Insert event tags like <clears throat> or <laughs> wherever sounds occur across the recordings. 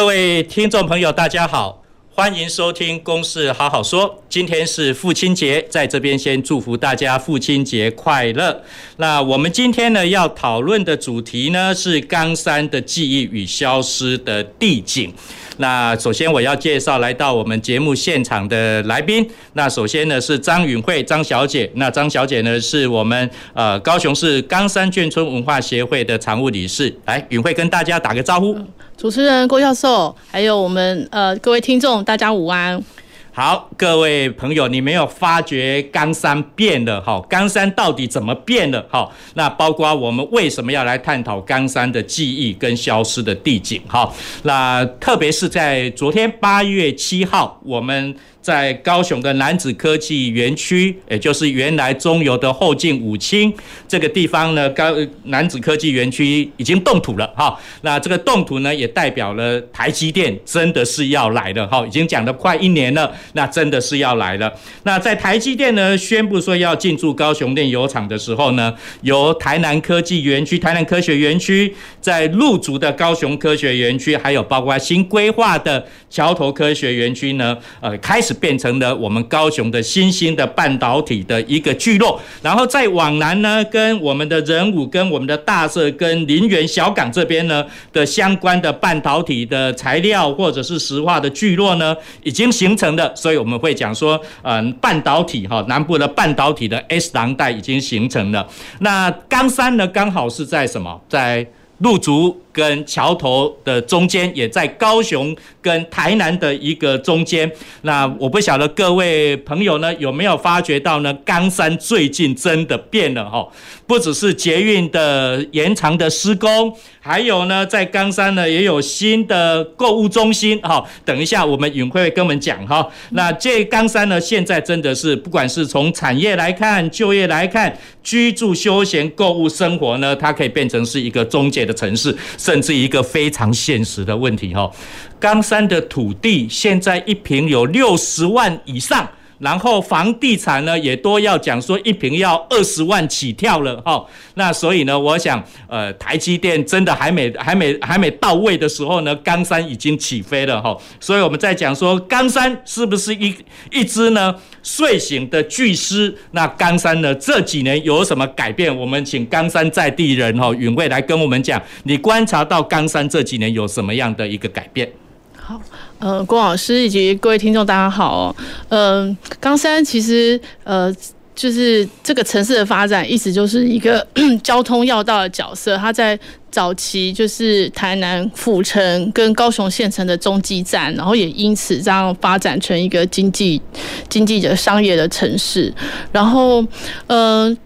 各位听众朋友，大家好。欢迎收听《公事好好说》。今天是父亲节，在这边先祝福大家父亲节快乐。那我们今天呢要讨论的主题呢是冈山的记忆与消失的地景。那首先我要介绍来到我们节目现场的来宾。那首先呢是张允慧张小姐。那张小姐呢是我们呃高雄市冈山眷村文化协会的常务理事。来，允慧跟大家打个招呼。主持人郭教授，还有我们呃各位听众，大家午安。好，各位朋友，你没有发觉冈山变了？哈，冈山到底怎么变了？哈，那包括我们为什么要来探讨冈山的记忆跟消失的地景？哈，那特别是在昨天八月七号，我们。在高雄的楠梓科技园区，也就是原来中油的后劲五轻这个地方呢，高楠梓科技园区已经动土了哈。那这个动土呢，也代表了台积电真的是要来了哈。已经讲了快一年了，那真的是要来了。那在台积电呢宣布说要进驻高雄炼油厂的时候呢，由台南科技园区、台南科学园区，在入驻的高雄科学园区，还有包括新规划的桥头科学园区呢，呃，开始。变成了我们高雄的新兴的半导体的一个聚落，然后再往南呢，跟我们的仁武、跟我们的大社、跟林园小港这边呢的相关的半导体的材料或者是石化的聚落呢，已经形成了。所以我们会讲说，嗯，半导体哈，南部的半导体的 S 廊带已经形成了。那冈山呢，刚好是在什么？在路竹跟桥头的中间，也在高雄跟台南的一个中间。那我不晓得各位朋友呢有没有发觉到呢？冈山最近真的变了哈，不只是捷运的延长的施工，还有呢，在冈山呢也有新的购物中心哈。等一下我们允慧会跟我们讲哈。那这冈山呢，现在真的是不管是从产业来看、就业来看、居住、休闲、购物、生活呢，它可以变成是一个中介的城市。甚至一个非常现实的问题哈，冈山的土地现在一平有六十万以上，然后房地产呢也都要讲说一平要二十万起跳了哈，那所以呢，我想呃台积电真的还没还没还没到位的时候呢，冈山已经起飞了哈，所以我们在讲说冈山是不是一一只呢？睡醒的巨狮，那冈山呢？这几年有什么改变？我们请冈山在地人哈允慧来跟我们讲，你观察到冈山这几年有什么样的一个改变？好，呃，郭老师以及各位听众，大家好。嗯、呃，冈山其实呃。就是这个城市的发展，一直就是一个 <clears throat> 交通要道的角色。它在早期就是台南府城跟高雄县城的中继站，然后也因此这样发展成一个经济、经济的商业的城市。然后，呃。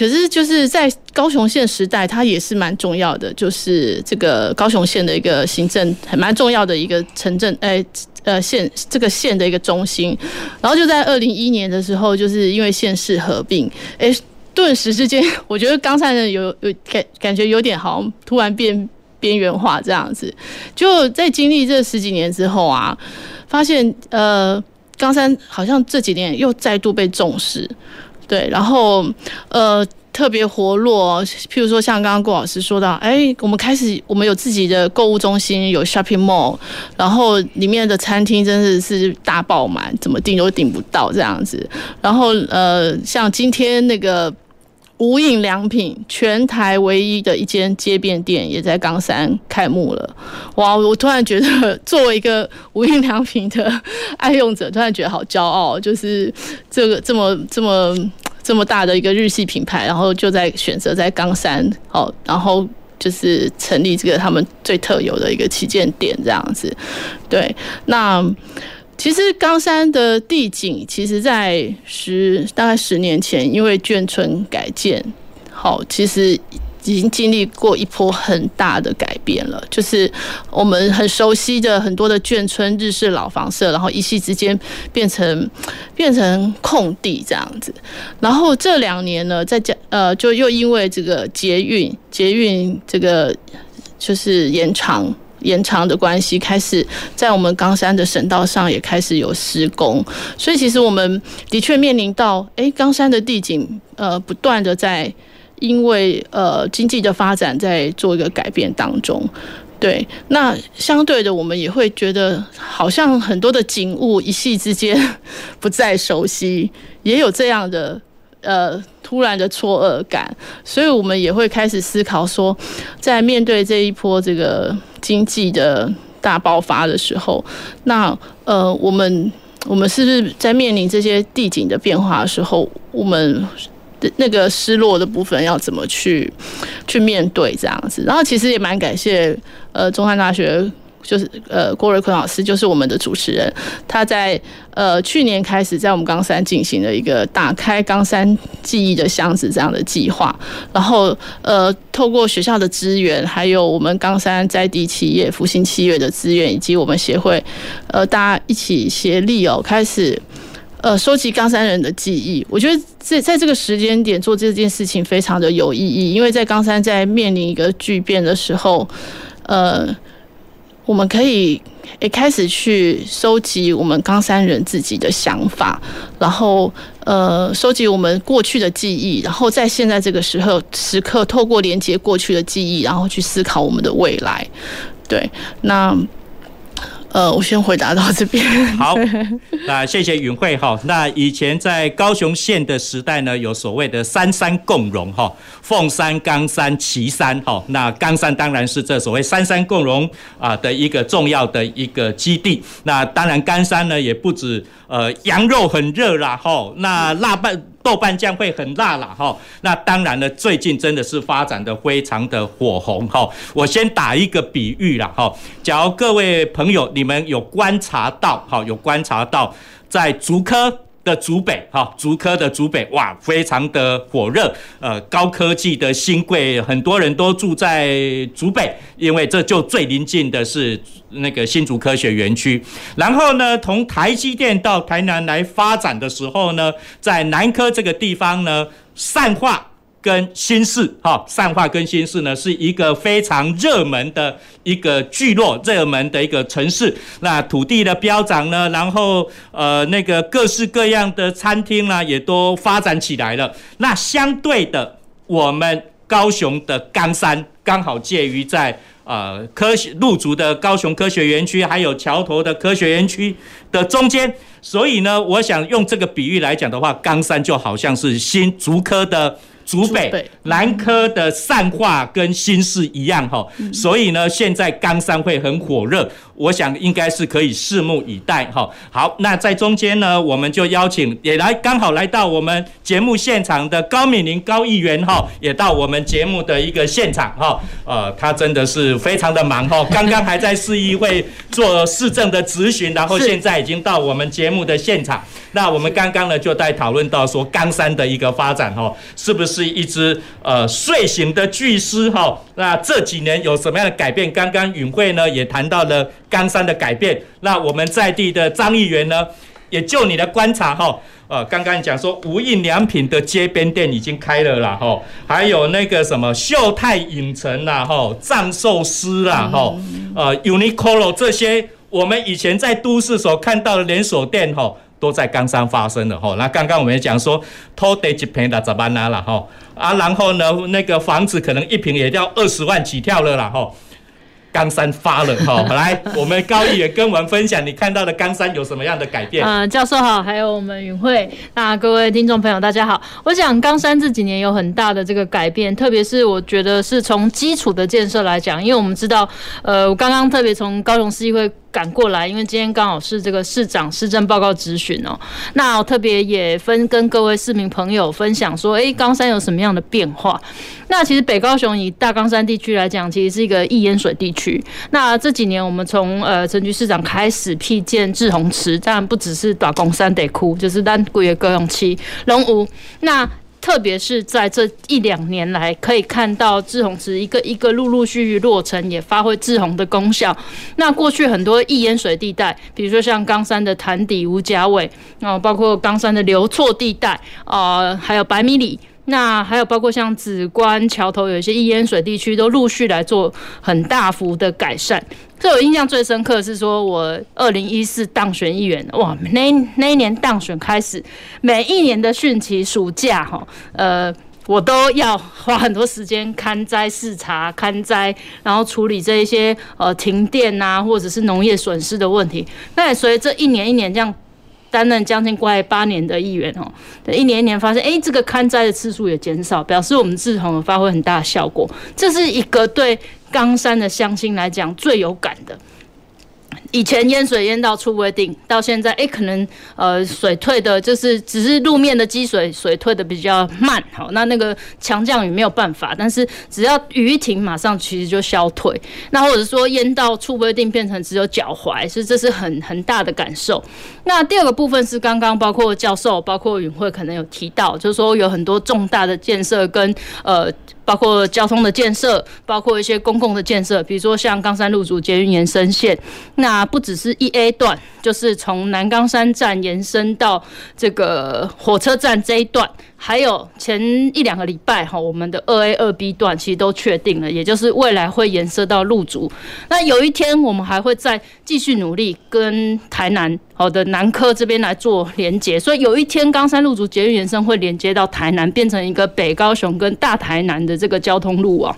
可是就是在高雄县时代，它也是蛮重要的，就是这个高雄县的一个行政还蛮重要的一个城镇，哎，呃县这个县的一个中心。然后就在二零一一年的时候，就是因为县市合并，哎，顿时之间，我觉得冈山人有有感感觉有点好像突然变边缘化这样子。就在经历这十几年之后啊，发现呃冈山好像这几年又再度被重视。对，然后呃特别活络，譬如说像刚刚郭老师说到，哎，我们开始我们有自己的购物中心，有 shopping mall，然后里面的餐厅真的是大爆满，怎么订都订不到这样子。然后呃，像今天那个无印良品，全台唯一的一间街边店也在冈山开幕了。哇，我突然觉得作为一个无印良品的爱用者，突然觉得好骄傲，就是这个这么这么。这么大的一个日系品牌，然后就在选择在冈山，哦，然后就是成立这个他们最特有的一个旗舰店这样子。对，那其实冈山的地景，其实在十大概十年前，因为眷村改建，好，其实已经经历过一波很大的改变了，就是我们很熟悉的很多的眷村、日式老房舍，然后一夕之间变成变成空地这样子。然后这两年呢，在讲呃，就又因为这个捷运捷运这个就是延长延长的关系，开始在我们冈山的省道上也开始有施工，所以其实我们的确面临到，哎，冈山的地景呃不断的在。因为呃经济的发展在做一个改变当中，对，那相对的我们也会觉得好像很多的景物一夕之间不再熟悉，也有这样的呃突然的错愕感，所以我们也会开始思考说，在面对这一波这个经济的大爆发的时候，那呃我们我们是不是在面临这些地景的变化的时候，我们的那个失落的部分要怎么去去面对这样子？然后其实也蛮感谢呃中山大学就是呃郭瑞坤老师就是我们的主持人，他在呃去年开始在我们冈山进行了一个打开冈山记忆的箱子这样的计划，然后呃透过学校的资源，还有我们冈山在地企业复兴企业的资源，以及我们协会呃大家一起协力哦开始。呃，收集冈山人的记忆，我觉得在在这个时间点做这件事情非常的有意义，因为在冈山在面临一个巨变的时候，呃，我们可以也开始去收集我们冈山人自己的想法，然后呃，收集我们过去的记忆，然后在现在这个时候时刻，透过连接过去的记忆，然后去思考我们的未来。对，那。呃，我先回答到这边。好，<laughs> 那谢谢允慧哈。那以前在高雄县的时代呢，有所谓的三山共荣哈，凤山、冈山、旗山哈。那冈山当然是这所谓三山共荣啊的一个重要的一个基地。那当然，冈山呢也不止呃羊肉很热啦哈，那腊饭。豆瓣酱会很辣啦，哈，那当然了，最近真的是发展的非常的火红哈。我先打一个比喻啦，哈，假如各位朋友你们有观察到，哈，有观察到在竹科。竹北哈，竹科的竹北哇，非常的火热，呃，高科技的新贵，很多人都住在竹北，因为这就最临近的是那个新竹科学园区。然后呢，从台积电到台南来发展的时候呢，在南科这个地方呢，散化。跟新市，哈，善化跟新市呢，是一个非常热门的一个聚落，热门的一个城市。那土地的飙涨呢，然后呃，那个各式各样的餐厅呢，也都发展起来了。那相对的，我们高雄的冈山刚好介于在呃科学路竹的高雄科学园区，还有桥头的科学园区的中间。所以呢，我想用这个比喻来讲的话，冈山就好像是新竹科的。竹北、南科的善化跟新市一样哈，所以呢，现在冈山会很火热，我想应该是可以拭目以待哈。好，那在中间呢，我们就邀请也来刚好来到我们节目现场的高敏玲高议员哈，也到我们节目的一个现场哈。呃，他真的是非常的忙哈，<laughs> 刚刚还在市议会做市政的咨询，然后现在已经到我们节目的现场。那我们刚刚呢就在讨论到说冈山的一个发展哈，是不是一只呃睡醒的巨狮哈？那这几年有什么样的改变？刚刚允慧呢也谈到了冈山的改变。那我们在地的张议员呢，也就你的观察哈，呃，刚刚讲说无印良品的街边店已经开了啦哈，还有那个什么秀泰影城啦哈，藏寿司啦哈，呃，Uniqlo 这些我们以前在都市所看到的连锁店哈。都在冈山发生了哈，那刚刚我们也讲说，土地一坪的怎么拿了哈啊，然后呢，那个房子可能一坪也要二十万起跳了啦哈。冈山发了哈，<laughs> 来，我们高议员跟我们分享你看到的冈山有什么样的改变？嗯、呃，教授好，还有我们云慧，那各位听众朋友大家好。我想冈山这几年有很大的这个改变，特别是我觉得是从基础的建设来讲，因为我们知道，呃，我刚刚特别从高雄市议会赶过来，因为今天刚好是这个市长施政报告质询哦。那特别也分跟各位市民朋友分享说，哎，冈山有什么样的变化？那其实北高雄以大冈山地区来讲，其实是一个易淹水地区。那这几年我们从呃陈局市长开始辟建滞洪池，当然不只是大冈山得哭，就是咱规个高雄市拢有。那特别是在这一两年来，可以看到滞洪池一个一个陆陆续续落成，也发挥滞洪的功效。那过去很多易淹水地带，比如说像冈山的潭底、吴甲尾，啊，包括冈山的流错地带，啊，还有百米里，那还有包括像梓官桥头有一些易淹水地区，都陆续来做很大幅的改善。所以我印象最深刻是说，我二零一四当选议员，哇，那那一年当选开始，每一年的汛期暑假，哈，呃，我都要花很多时间看灾视察、看灾，然后处理这一些呃停电啊，或者是农业损失的问题。那也随着一年一年这样担任将近快八年的议员哦，一年一年发现，哎，这个看灾的次数也减少，表示我们志同发挥很大的效果。这是一个对。冈山的乡亲来讲最有感的，以前淹水淹到出不定，到现在哎、可能呃水退的，就是只是路面的积水水退的比较慢，好，那那个强降雨没有办法，但是只要雨一停，马上其实就消退。那或者说淹到出不定，变成只有脚踝，所以这是很很大的感受。那第二个部分是刚刚包括教授，包括允慧可能有提到，就是说有很多重大的建设跟呃。包括交通的建设，包括一些公共的建设，比如说像冈山路竹捷运延伸线，那不只是一 A 段，就是从南冈山站延伸到这个火车站这一段。还有前一两个礼拜哈，我们的二 A 二 B 段其实都确定了，也就是未来会延伸到路竹。那有一天我们还会再继续努力跟台南好的南科这边来做连接，所以有一天冈山路竹捷运延伸会连接到台南，变成一个北高雄跟大台南的这个交通路网。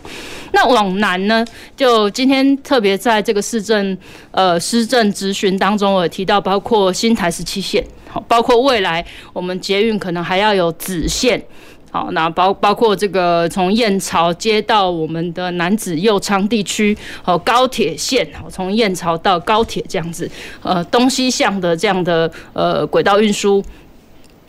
那往南呢，就今天特别在这个市政呃施政咨询当中，我有提到包括新台十七线。包括未来我们捷运可能还要有子线，好，那包包括这个从燕巢接到我们的南子右昌地区，好，高铁线，好，从燕巢到高铁这样子，呃，东西向的这样的呃轨道运输，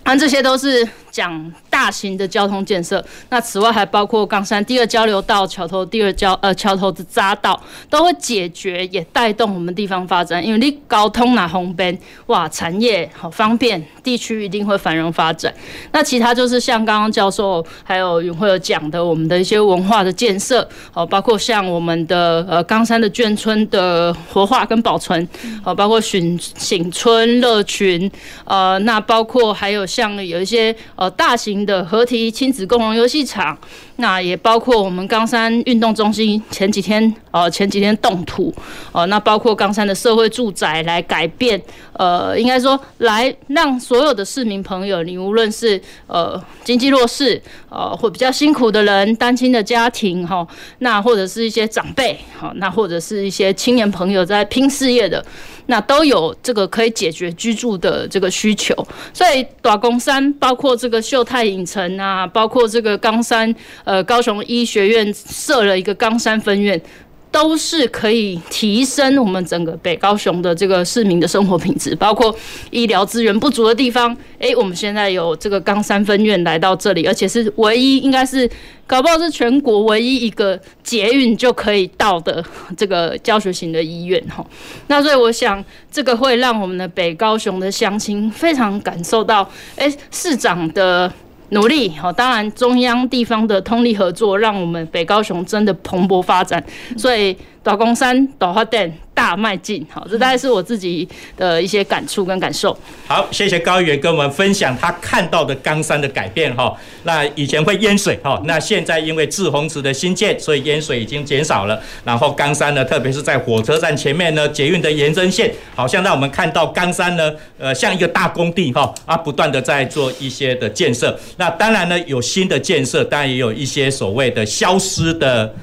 那这些都是。讲大型的交通建设，那此外还包括冈山第二交流道、桥头第二交呃桥头的匝道，都会解决也带动我们地方发展。因为你高通拿红边哇，产业好方便，地区一定会繁荣发展。那其他就是像刚刚教授还有云慧有讲的，我们的一些文化的建设，好，包括像我们的呃冈山的眷村的活化跟保存，好，包括醒醒村乐群，呃，那包括还有像有一些。呃，大型的合体亲子共融游戏场，那也包括我们冈山运动中心前几天呃前几天动土，呃，那包括冈山的社会住宅来改变，呃，应该说来让所有的市民朋友，你无论是呃经济弱势，呃或比较辛苦的人，单亲的家庭哈，那或者是一些长辈，好，那或者是一些青年朋友在拼事业的。那都有这个可以解决居住的这个需求，所以大公山包括这个秀泰影城啊，包括这个冈山呃呃高雄医学院设了一个冈山分院。都是可以提升我们整个北高雄的这个市民的生活品质，<laughs> 包括医疗资源不足的地方。诶，我们现在有这个冈山分院来到这里，而且是唯一，应该是搞不好是全国唯一一个捷运就可以到的这个教学型的医院哈。那所以我想，这个会让我们的北高雄的乡亲非常感受到，诶，市长的。努力好，当然中央地方的通力合作，让我们北高雄真的蓬勃发展，所以大公山大发电。大迈进，好，这大概是我自己的一些感触跟感受。好，谢谢高议员跟我们分享他看到的冈山的改变哈。那以前会淹水哈，那现在因为滞洪池的新建，所以淹水已经减少了。然后冈山呢，特别是在火车站前面呢，捷运的延伸线，好像让我们看到冈山呢，呃，像一个大工地哈啊，不断的在做一些的建设。那当然呢，有新的建设，当然也有一些所谓的消失的。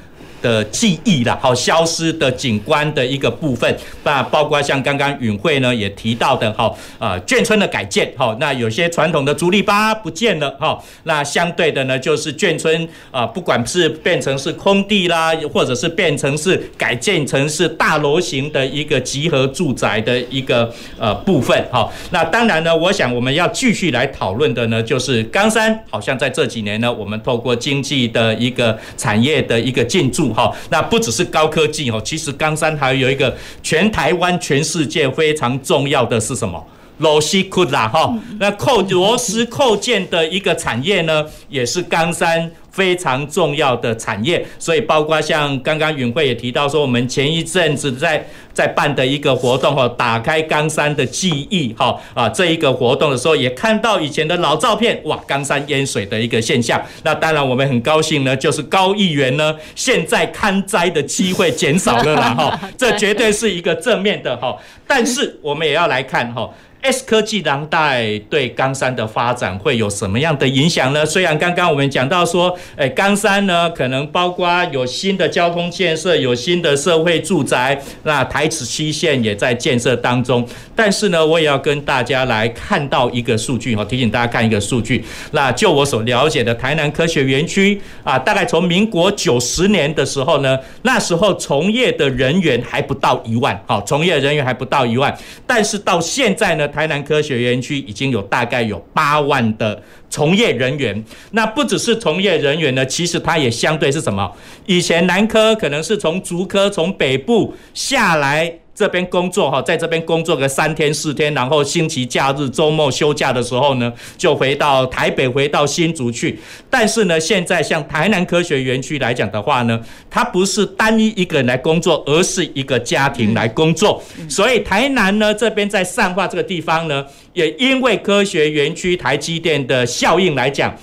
的记忆啦，好，消失的景观的一个部分，那包括像刚刚允慧呢也提到的，哈，呃，眷村的改建，哈，那有些传统的竹篱笆不见了，哈，那相对的呢，就是眷村啊，不管是变成是空地啦，或者是变成是改建成是大楼型的一个集合住宅的一个呃部分，哈，那当然呢，我想我们要继续来讨论的呢，就是冈山好像在这几年呢，我们透过经济的一个产业的一个进驻。好，那不只是高科技哦，其实冈山还有一个全台湾、全世界非常重要的是什么？螺丝窟啦哈，那扣螺丝扣件的一个产业呢，也是冈山。非常重要的产业，所以包括像刚刚允慧也提到说，我们前一阵子在在办的一个活动哈，打开冈山的记忆哈啊这一个活动的时候，也看到以前的老照片，哇，冈山淹水的一个现象。那当然我们很高兴呢，就是高议员呢现在看灾的机会减少了啦哈，<laughs> 这绝对是一个正面的哈。但是我们也要来看哈。S 科技廊带对冈山的发展会有什么样的影响呢？虽然刚刚我们讲到说，诶，冈山呢可能包括有新的交通建设，有新的社会住宅，那台池西线也在建设当中。但是呢，我也要跟大家来看到一个数据哈，提醒大家看一个数据。那就我所了解的，台南科学园区啊，大概从民国九十年的时候呢，那时候从业的人员还不到一万，好，从业人员还不到一万。但是到现在呢，台南科学园区已经有大概有八万的从业人员。那不只是从业人员呢，其实它也相对是什么？以前南科可能是从竹科从北部下来。这边工作哈，在这边工作个三天四天，然后星期假日、周末休假的时候呢，就回到台北，回到新竹去。但是呢，现在像台南科学园区来讲的话呢，它不是单一一个人来工作，而是一个家庭来工作。所以台南呢这边在善化这个地方呢，也因为科学园区台积电的效应来讲，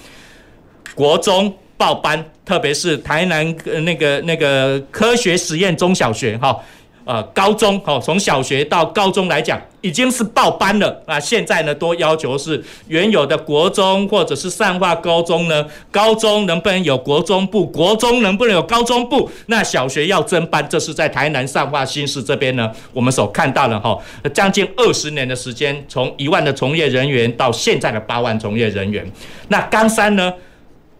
国中报班，特别是台南那个那个科学实验中小学哈。呃，高中哦，从小学到高中来讲，已经是报班了。那现在呢，多要求是原有的国中或者是善化高中呢，高中能不能有国中部，国中能不能有高中部？那小学要增班，这是在台南善化新市这边呢，我们所看到的哈，将近二十年的时间，从一万的从业人员到现在的八万从业人员。那冈山呢，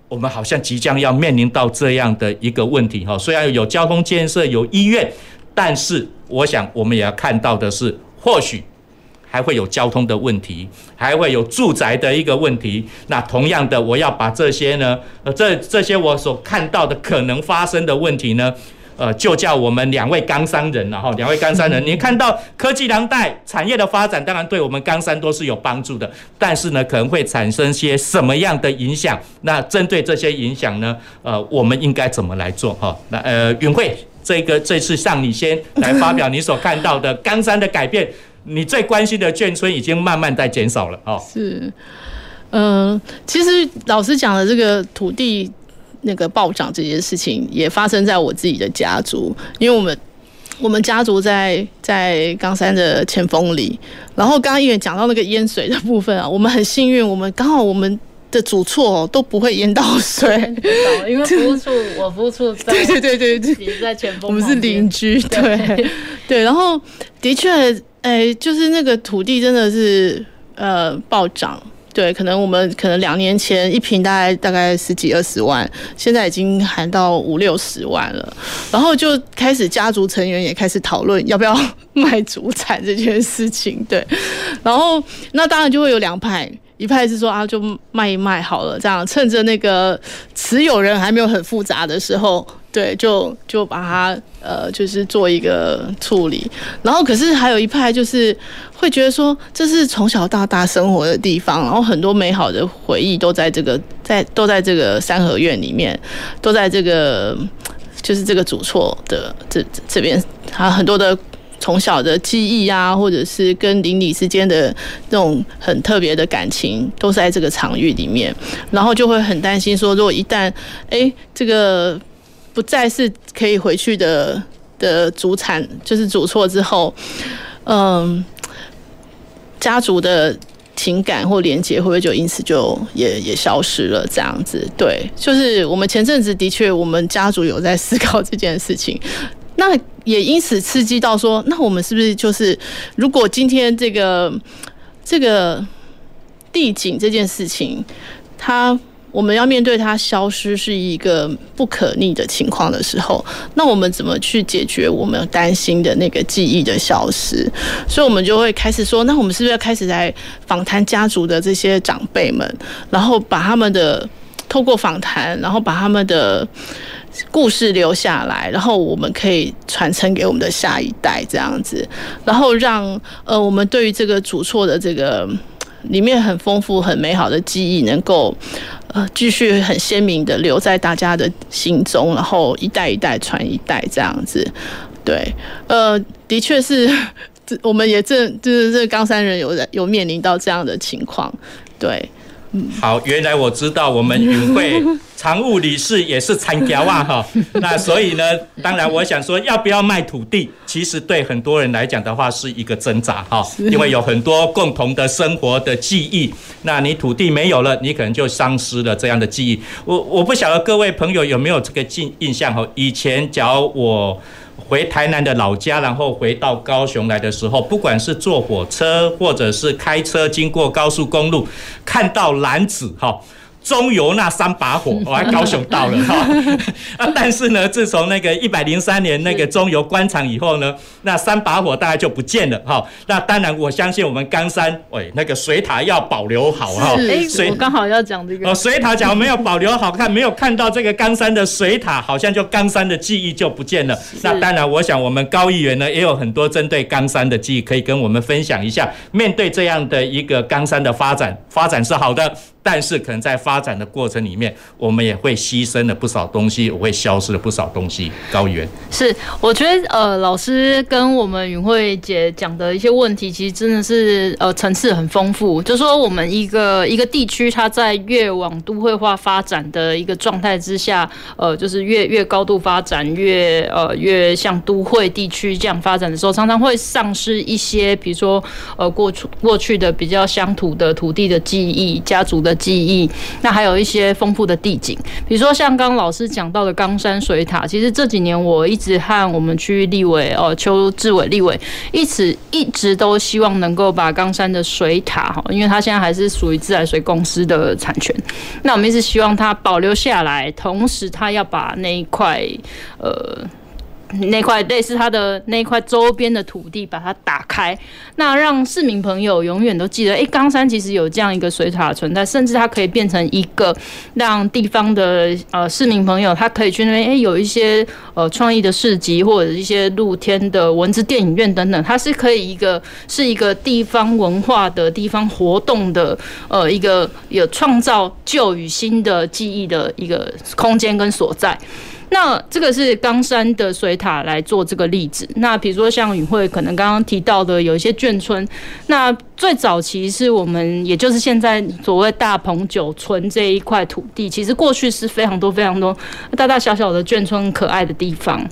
我们好像即将要面临到这样的一个问题哈，虽然有交通建设，有医院。但是，我想我们也要看到的是，或许还会有交通的问题，还会有住宅的一个问题。那同样的，我要把这些呢，呃，这这些我所看到的可能发生的问题呢，呃，就叫我们两位冈山人，了哈两位冈山人，<laughs> 你看到科技廊带产业的发展，当然对我们冈山都是有帮助的，但是呢，可能会产生些什么样的影响？那针对这些影响呢，呃，我们应该怎么来做？哈，那呃，云慧。这个这次向你先来发表你所看到的冈山的改变，你最关心的眷村已经慢慢在减少了哦。是，嗯、其实老师讲的这个土地那个暴涨这件事情，也发生在我自己的家族，因为我们我们家族在在冈山的前锋里，然后刚刚议员讲到那个淹水的部分啊，我们很幸运，我们刚好我们。的主厝都不会淹到水，因为服务处我服务处在 <laughs> 对对对对在前锋，我们是邻居，对。对，<laughs> 对，然后的确，哎，就是那个土地真的是呃暴涨，对，可能我们可能两年前一坪大概大概十几二十万，现在已经喊到五六十万了，然后就开始家族成员也开始讨论要不要卖祖产这件事情，对，然后那当然就会有两派。一派是说啊，就卖一卖好了，这样趁着那个持有人还没有很复杂的时候，对，就就把它呃，就是做一个处理。然后可是还有一派就是会觉得说，这是从小到大生活的地方，然后很多美好的回忆都在这个在都在这个三合院里面，都在这个就是这个主厝的这这边，还有很多的。从小的记忆啊，或者是跟邻里之间的那种很特别的感情，都是在这个场域里面，然后就会很担心说，如果一旦哎这个不再是可以回去的的祖产，就是祖厝之后，嗯，家族的情感或连结会不会就因此就也也消失了？这样子，对，就是我们前阵子的确，我们家族有在思考这件事情。那也因此刺激到说，那我们是不是就是，如果今天这个这个地景这件事情，它我们要面对它消失是一个不可逆的情况的时候，那我们怎么去解决我们担心的那个记忆的消失？所以，我们就会开始说，那我们是不是要开始来访谈家族的这些长辈们，然后把他们的透过访谈，然后把他们的。故事留下来，然后我们可以传承给我们的下一代，这样子，然后让呃我们对于这个主错的这个里面很丰富、很美好的记忆，能够呃继续很鲜明的留在大家的心中，然后一代一代传一代这样子。对，呃，的确是，<laughs> <laughs> 我们也正就是这冈山人有有面临到这样的情况，对。好，原来我知道我们云会常务理事也是参加啊哈，<laughs> 那所以呢，当然我想说，要不要卖土地，其实对很多人来讲的话是一个挣扎哈，因为有很多共同的生活的记忆，那你土地没有了，你可能就丧失了这样的记忆。我我不晓得各位朋友有没有这个印印象哈，以前假如我。回台南的老家，然后回到高雄来的时候，不管是坐火车或者是开车经过高速公路，看到蓝子哈。中油那三把火，<laughs> 我还高雄到了哈 <laughs> 啊！但是呢，自从那个一百零三年那个中油关厂以后呢，那三把火大概就不见了哈。那当然，我相信我们冈山，喂，那个水塔要保留好哈。哎，我刚好要讲这个。哦，水塔假如没有保留好看，没有看到这个冈山的水塔，好像就冈山的记忆就不见了。那当然，我想我们高议员呢也有很多针对冈山的记忆可以跟我们分享一下。面对这样的一个冈山的发展，发展是好的。但是可能在发展的过程里面，我们也会牺牲了不少东西，我会消失了不少东西。高原，是我觉得呃，老师跟我们云慧姐讲的一些问题，其实真的是呃层次很丰富。就说我们一个一个地区，它在越往都会化发展的一个状态之下，呃，就是越越高度发展，越呃越像都会地区这样发展的时候，常常会丧失一些，比如说呃过去过去的比较乡土的土地的记忆，家族的。记忆，那还有一些丰富的地景，比如说像刚老师讲到的冈山水塔。其实这几年我一直和我们区域立委哦邱志伟立委一直一直都希望能够把冈山的水塔哈，因为它现在还是属于自来水公司的产权，那我们一直希望它保留下来，同时它要把那一块呃。那块类似它的那块周边的土地，把它打开，那让市民朋友永远都记得，哎、冈山其实有这样一个水塔存在，甚至它可以变成一个让地方的呃市民朋友，他可以去那边，哎、有一些呃创意的市集或者一些露天的文字电影院等等，它是可以一个是一个地方文化的地方活动的呃一个有创造旧与新的记忆的一个空间跟所在。那这个是冈山的水塔来做这个例子。那比如说像允慧可能刚刚提到的有一些眷村，那最早期是我们也就是现在所谓大鹏九村这一块土地，其实过去是非常多非常多大大小小的眷村可爱的地方。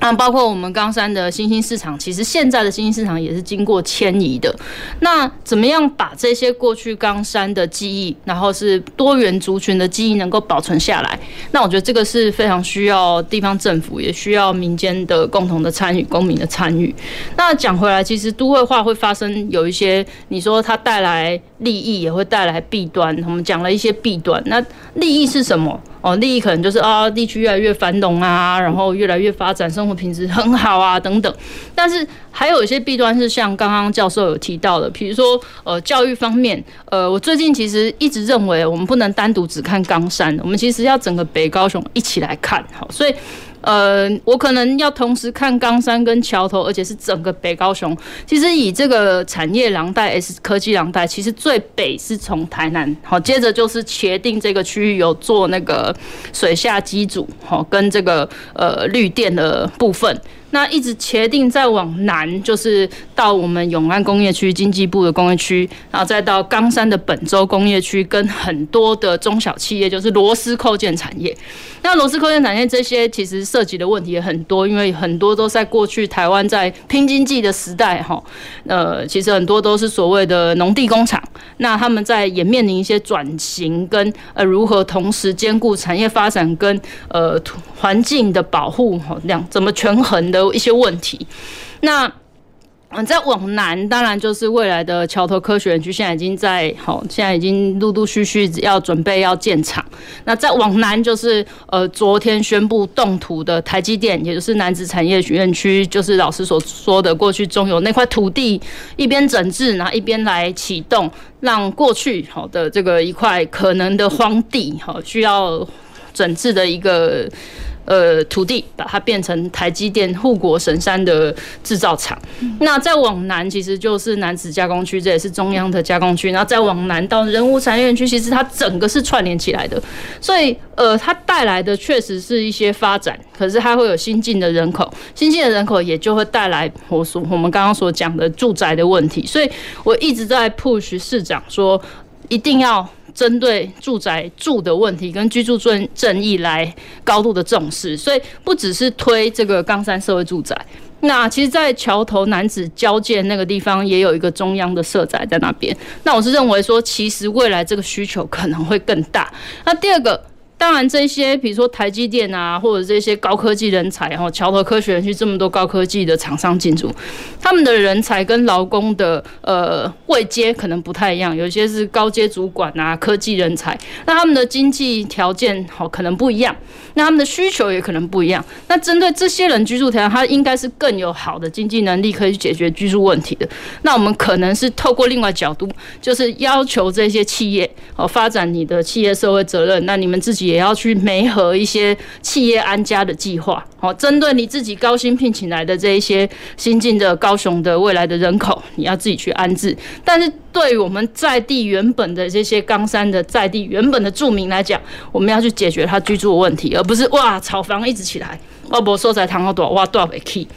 那包括我们冈山的新兴市场，其实现在的新兴市场也是经过迁移的。那怎么样把这些过去冈山的记忆，然后是多元族群的记忆能够保存下来？那我觉得这个是非常需要地方政府，也需要民间的共同的参与、公民的参与。那讲回来，其实都会化会发生有一些，你说它带来利益，也会带来弊端。我们讲了一些弊端，那利益是什么？哦，利益可能就是啊，地区越来越繁荣啊，然后越来越发展，生活品质很好啊，等等。但是还有一些弊端是像刚刚教授有提到的，比如说呃，教育方面，呃，我最近其实一直认为我们不能单独只看冈山，我们其实要整个北高雄一起来看，好，所以。呃，我可能要同时看冈山跟桥头，而且是整个北高雄。其实以这个产业廊带 S 科技廊带，其实最北是从台南，好，接着就是茄定这个区域有做那个水下机组，好，跟这个呃绿电的部分。那一直茄定再往南，就是到我们永安工业区经济部的工业区，然后再到冈山的本州工业区，跟很多的中小企业，就是螺丝扣件产业。那螺丝扣件产业这些其实涉及的问题也很多，因为很多都在过去台湾在拼经济的时代，哈，呃，其实很多都是所谓的农地工厂。那他们在也面临一些转型，跟呃如何同时兼顾产业发展跟呃环境的保护，两怎么权衡的。一些问题，那嗯，再往南，当然就是未来的桥头科学园区，现在已经在好，现在已经陆陆续续要准备要建厂。那再往南，就是呃，昨天宣布动土的台积电，也就是楠梓产业园区，就是老师所说的过去中油那块土地，一边整治，然后一边来启动，让过去好的这个一块可能的荒地，好需要整治的一个。呃土地，把它变成台积电护国神山的制造厂。那再往南，其实就是楠梓加工区，这也是中央的加工区。然后再往南到人物产业园区，其实它整个是串联起来的。所以，呃，它带来的确实是一些发展，可是它会有新进的人口，新进的人口也就会带来我所我们刚刚所讲的住宅的问题。所以我一直在 push 市长说，一定要针对住宅住的问题跟居住正正义来高度的重视。所以不只是推这个冈山社会住宅。那其实，在桥头男子交界那个地方，也有一个中央的社宅在那边。那我是认为说，其实未来这个需求可能会更大。那第二个。当然，这些比如说台积电啊，或者这些高科技人才，然后桥头科学园区这么多高科技的厂商进驻，他们的人才跟劳工的呃位阶可能不太一样，有些是高阶主管啊，科技人才，那他们的经济条件好可能不一样，那他们的需求也可能不一样。那针对这些人居住条件，他应该是更有好的经济能力，可以去解决居住问题的。那我们可能是透过另外角度，就是要求这些企业哦发展你的企业社会责任，那你们自己。也要去媒合一些企业安家的计划，好，针对你自己高薪聘请来的这一些新进的高雄的未来的人口，你要自己去安置。但是对于我们在地原本的这些冈山的在地原本的住民来讲，我们要去解决他居住的问题，而不是哇炒房一直起来，哇不收在谈好多哇多少倍 key。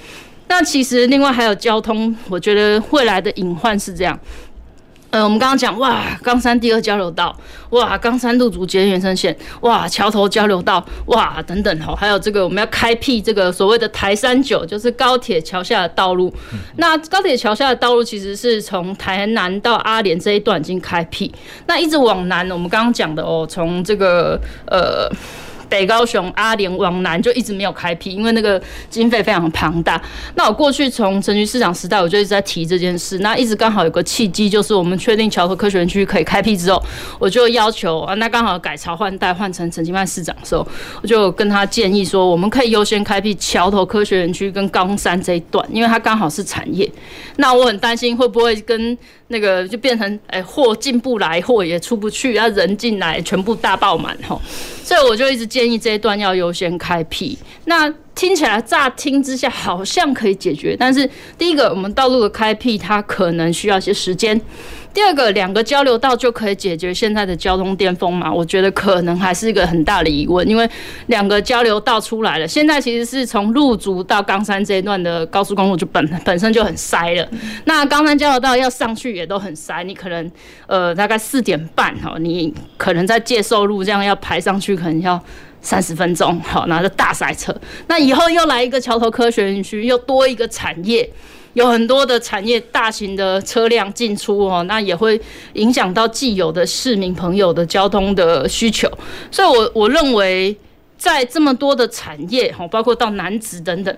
那其实另外还有交通，我觉得未来的隐患是这样。呃，我们刚刚讲哇，冈山第二交流道，哇，冈山路竹捷运延伸线，哇，桥头交流道，哇，等等哦，还有这个我们要开辟这个所谓的台三九，就是高铁桥下的道路。那高铁桥下的道路其实是从台南到阿莲这一段已经开辟，那一直往南，我们刚刚讲的哦，从这个呃。北高雄阿莲往南就一直没有开辟，因为那个经费非常庞大。那我过去从陈菊市长时代，我就一直在提这件事。那一直刚好有个契机，就是我们确定桥头科学园区可以开辟之后，我就要求啊，那刚好改朝换代换成陈其迈市长的时候，我就跟他建议说，我们可以优先开辟桥头科学园区跟冈山这一段，因为它刚好是产业。那我很担心会不会跟那个就变成哎货进不来，货也出不去，要人进来全部大爆满吼。所以我就一直建议这一段要优先开辟。那听起来乍听之下好像可以解决，但是第一个，我们道路的开辟它可能需要一些时间。第二个，两个交流道就可以解决现在的交通巅峰嘛？我觉得可能还是一个很大的疑问，因为两个交流道出来了，现在其实是从路竹到冈山这一段的高速公路就本本身就很塞了。那冈山交流道要上去也都很塞，你可能呃大概四点半哈，你可能在介寿路这样要排上去，可能要三十分钟，好，拿着大塞车。那以后又来一个桥头科学园区，又多一个产业。有很多的产业、大型的车辆进出哦，那也会影响到既有的市民朋友的交通的需求。所以我，我认为，在这么多的产业哈，包括到南子等等，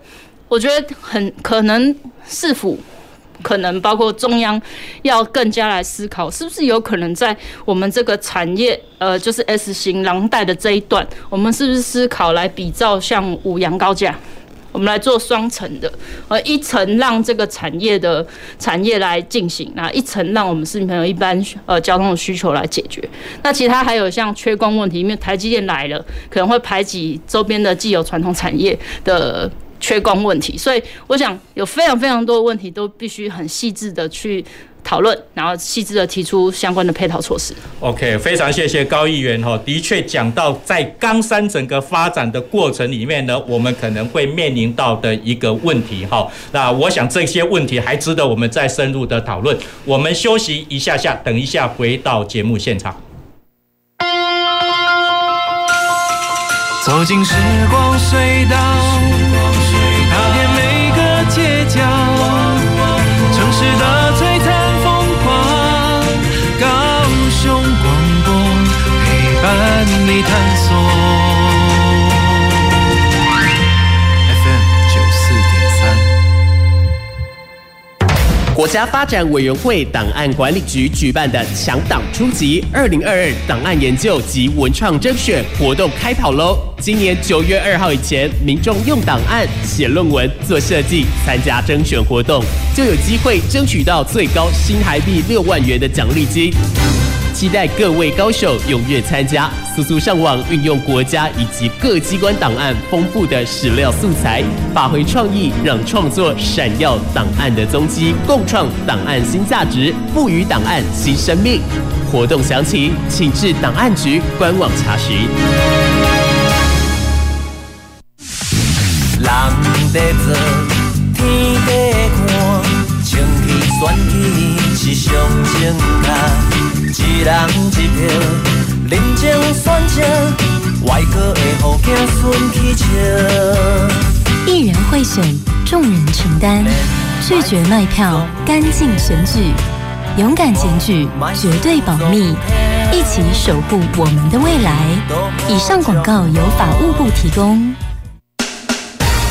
我觉得很可能市府可能包括中央要更加来思考，是不是有可能在我们这个产业呃，就是 S 型廊带的这一段，我们是不是思考来比照像五羊高架？我们来做双层的，呃，一层让这个产业的产业来进行，那一层让我们市民朋友一般呃交通的需求来解决。那其他还有像缺工问题，因为台积电来了，可能会排挤周边的既有传统产业的缺工问题。所以我想有非常非常多的问题都必须很细致的去。讨论，然后细致的提出相关的配套措施。OK，非常谢谢高议员哈，的确讲到在冈山整个发展的过程里面呢，我们可能会面临到的一个问题哈。那我想这些问题还值得我们再深入的讨论。我们休息一下下，等一下回到节目现场。走进时光隧道，踏遍每个街角，城市的你探索。FM 九四点三。国家发展委员会档案管理局举办的强档初级二零二二档案研究及文创征选活动开跑喽！今年九月二号以前，民众用档案写论文、做设计，参加征选活动，就有机会争取到最高新台币六万元的奖励金。期待各位高手踊跃参加。速速上网，运用国家以及各机关档案丰富的史料素材，发挥创意，让创作闪耀档案的踪迹，共创档案新价值，赋予档案新生命。活动详情，请至档案局官网查询。人在做，天在看，情义选举是上正确，一人一票，认真选择，外国的好子孙去笑。一人会选，众人承担，拒绝卖票，干净选举。勇敢检举，绝对保密，一起守护我们的未来。以上广告由法务部提供。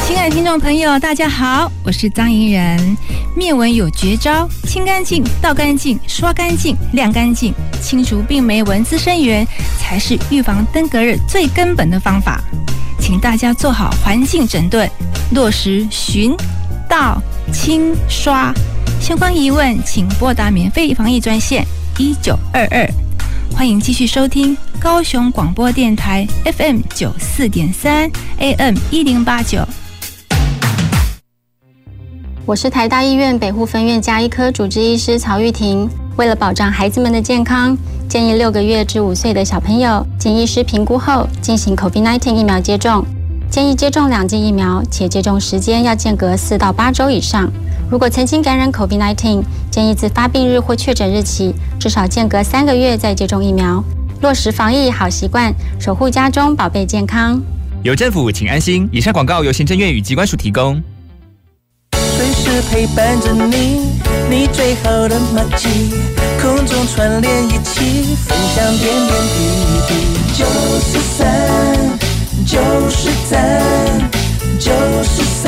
亲爱的听众朋友，大家好，我是张怡人。灭蚊有绝招，清干净、倒干净、刷干净、晾干净，清除病媒蚊滋生源，才是预防登革热最根本的方法。请大家做好环境整顿，落实巡、倒、清、刷。相关疑问，请拨打免费防疫专线一九二二。欢迎继续收听高雄广播电台 FM 九四点三 AM 一零八九。我是台大医院北护分院家医科主治医师曹玉婷。为了保障孩子们的健康，建议六个月至五岁的小朋友经医师评估后进行 COVID-19 疫苗接种。建议接种两剂疫苗，且接种时间要间隔四到八周以上。如果曾经感染 COVID-19，建议自发病日或确诊日起至少间隔三个月再接种疫苗，落实防疫好习惯，守护家中宝贝健康。有政府，请安心。以上广告由行政院与机关署提供。陪伴着你，你最好的麻吉，空中串联一起，分享点点滴滴。九十三，九十三，九十三。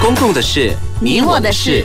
公共的事，你我的事。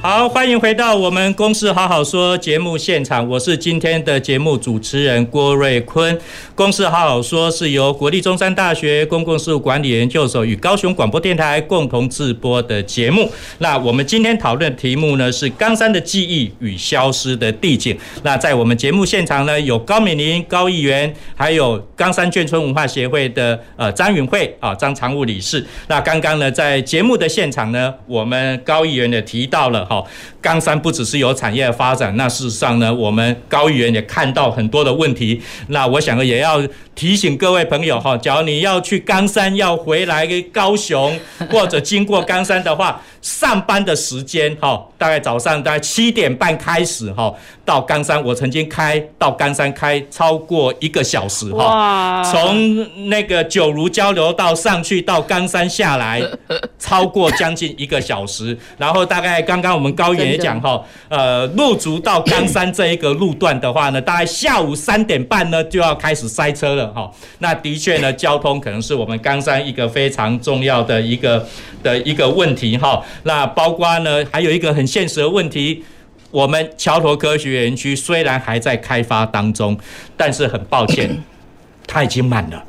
好，欢迎回到我们《公事好好说》节目现场，我是今天的节目主持人郭瑞坤。《公事好好说》是由国立中山大学公共事务管理研究所与高雄广播电台共同制播的节目。那我们今天讨论的题目呢是冈山的记忆与消失的地景。那在我们节目现场呢，有高美玲高议员，还有冈山眷村文化协会的呃张允惠啊张常务理事。那刚刚呢，在节目的现场呢，我们高议员也提到了。好，冈山不只是有产业发展，那事实上呢，我们高议员也看到很多的问题。那我想也要提醒各位朋友哈，假如你要去冈山，要回来高雄，或者经过冈山的话。上班的时间哈，大概早上大概七点半开始哈，到冈山，我曾经开到冈山开超过一个小时哈，从那个九如交流道上去到冈山下来，<laughs> 超过将近一个小时。然后大概刚刚我们高议员也讲哈，呃，入竹到冈山这一个路段的话呢，大概下午三点半呢就要开始塞车了哈。那的确呢，交通可能是我们冈山一个非常重要的一个的一个问题哈。那包括呢，还有一个很现实的问题，我们桥头科学园区虽然还在开发当中，但是很抱歉，<coughs> 它已经满了，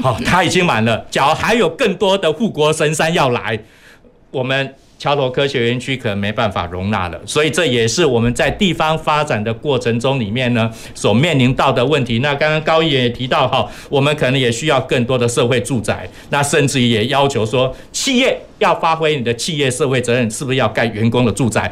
好，它已经满了。假如还有更多的护国神山要来，我们。桥头科学园区可能没办法容纳了，所以这也是我们在地方发展的过程中里面呢，所面临到的问题。那刚刚高议员也提到哈，我们可能也需要更多的社会住宅，那甚至于也要求说，企业要发挥你的企业社会责任，是不是要盖员工的住宅？